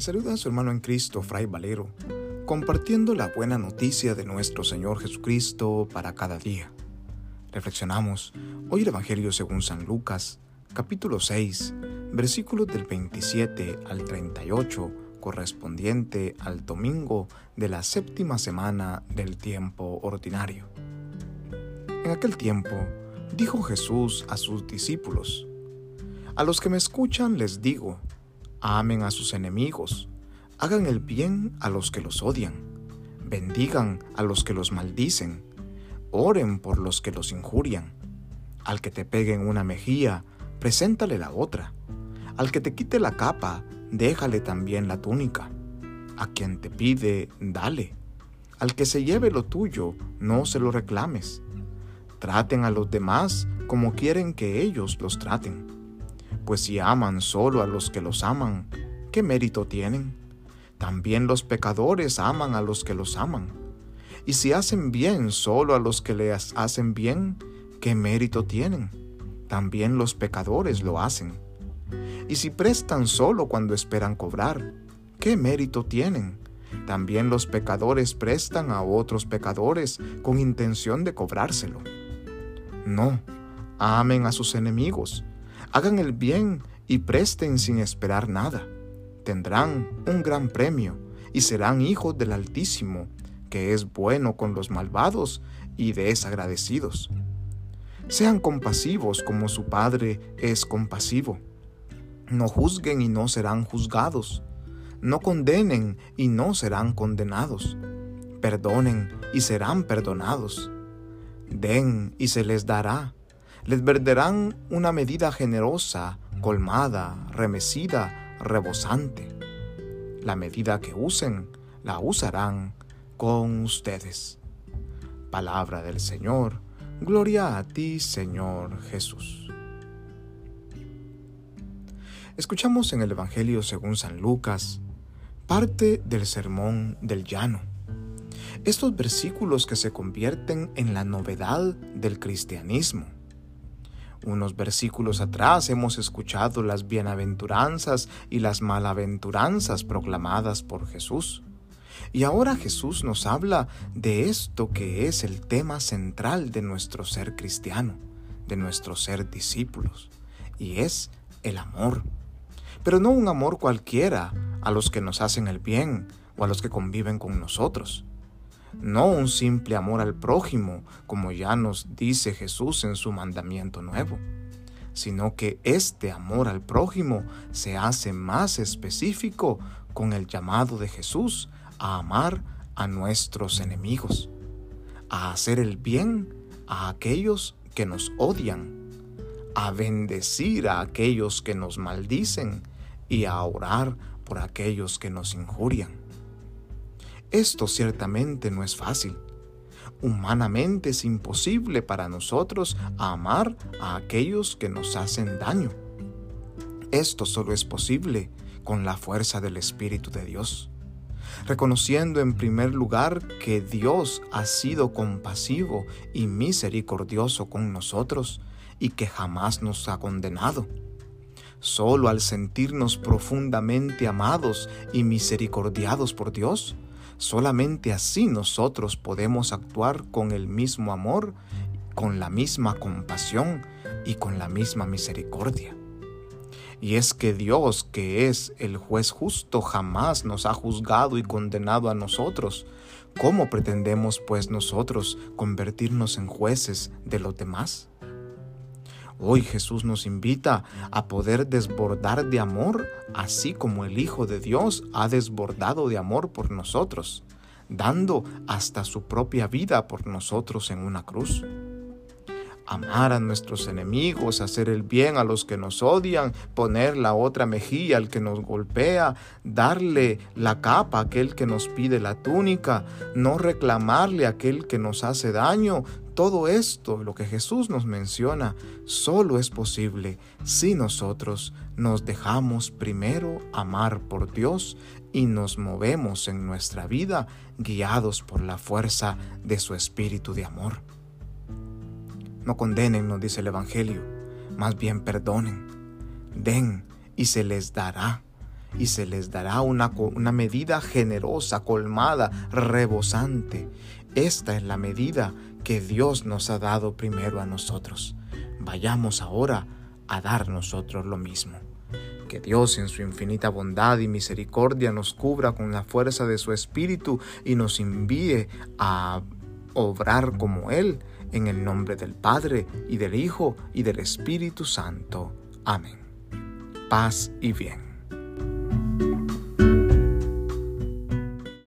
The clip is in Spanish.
Saluda a su hermano en Cristo, Fray Valero, compartiendo la buena noticia de nuestro Señor Jesucristo para cada día. Reflexionamos hoy el Evangelio según San Lucas, capítulo 6, versículos del 27 al 38, correspondiente al domingo de la séptima semana del tiempo ordinario. En aquel tiempo, dijo Jesús a sus discípulos, A los que me escuchan les digo, amen a sus enemigos, hagan el bien a los que los odian, bendigan a los que los maldicen, oren por los que los injurian. Al que te pegue en una mejilla, preséntale la otra. Al que te quite la capa, déjale también la túnica. A quien te pide, dale. Al que se lleve lo tuyo, no se lo reclames. Traten a los demás como quieren que ellos los traten. Pues si aman solo a los que los aman, ¿qué mérito tienen? También los pecadores aman a los que los aman. Y si hacen bien solo a los que les hacen bien, ¿qué mérito tienen? También los pecadores lo hacen. Y si prestan solo cuando esperan cobrar, ¿qué mérito tienen? También los pecadores prestan a otros pecadores con intención de cobrárselo. No, amen a sus enemigos, hagan el bien y presten sin esperar nada. Tendrán un gran premio y serán hijos del Altísimo, que es bueno con los malvados y desagradecidos. Sean compasivos como su Padre es compasivo. No juzguen y no serán juzgados. No condenen y no serán condenados. Perdonen y serán perdonados Den y se les dará. Les verderán una medida generosa, colmada, remecida, rebosante. La medida que usen, la usarán con ustedes. Palabra del Señor. Gloria a ti, Señor Jesús. Escuchamos en el Evangelio según San Lucas parte del Sermón del Llano estos versículos que se convierten en la novedad del cristianismo. Unos versículos atrás hemos escuchado las bienaventuranzas y las malaventuranzas proclamadas por Jesús. Y ahora Jesús nos habla de esto que es el tema central de nuestro ser cristiano, de nuestro ser discípulos, y es el amor. Pero no un amor cualquiera a los que nos hacen el bien o a los que conviven con nosotros, no un simple amor al prójimo, como ya nos dice Jesús en su mandamiento nuevo, sino que este amor al prójimo se hace más específico con el llamado de Jesús a amar a nuestros enemigos, a hacer el bien a aquellos que nos odian, a bendecir a aquellos que nos maldicen y a orar por aquellos que nos injurian. Esto ciertamente no es fácil. Humanamente es imposible para nosotros amar a aquellos que nos hacen daño. Esto solo es posible con la fuerza del Espíritu de Dios. Reconociendo en primer lugar que Dios ha sido compasivo y misericordioso con nosotros y que jamás nos ha condenado. Solo al sentirnos profundamente amados y misericordiados por Dios, Solamente así nosotros podemos actuar con el mismo amor, con la misma compasión y con la misma misericordia. Y es que Dios, que es el juez justo, jamás nos ha juzgado y condenado a nosotros. ¿Cómo pretendemos pues nosotros convertirnos en jueces de los demás? Hoy Jesús nos invita a poder desbordar de amor, así como el Hijo de Dios ha desbordado de amor por nosotros, dando hasta su propia vida por nosotros en una cruz amar a nuestros enemigos, hacer el bien a los que nos odian, poner la otra mejilla al que nos golpea, darle la capa a aquel que nos pide la túnica, no reclamarle a aquel que nos hace daño. Todo esto, lo que Jesús nos menciona, solo es posible si nosotros nos dejamos primero amar por Dios y nos movemos en nuestra vida guiados por la fuerza de su espíritu de amor. No condenen, nos dice el Evangelio, más bien perdonen. Den y se les dará. y se les dará una, una medida generosa, colmada, rebosante. Esta es la medida que Dios nos ha dado primero a nosotros. Vayamos ahora a dar nosotros lo mismo. Que Dios en su infinita bondad y misericordia nos cubra con la fuerza de su Espíritu y nos envíe a obrar como Él, en el nombre del Padre y del Hijo y del Espíritu Santo. Amén. Paz y bien.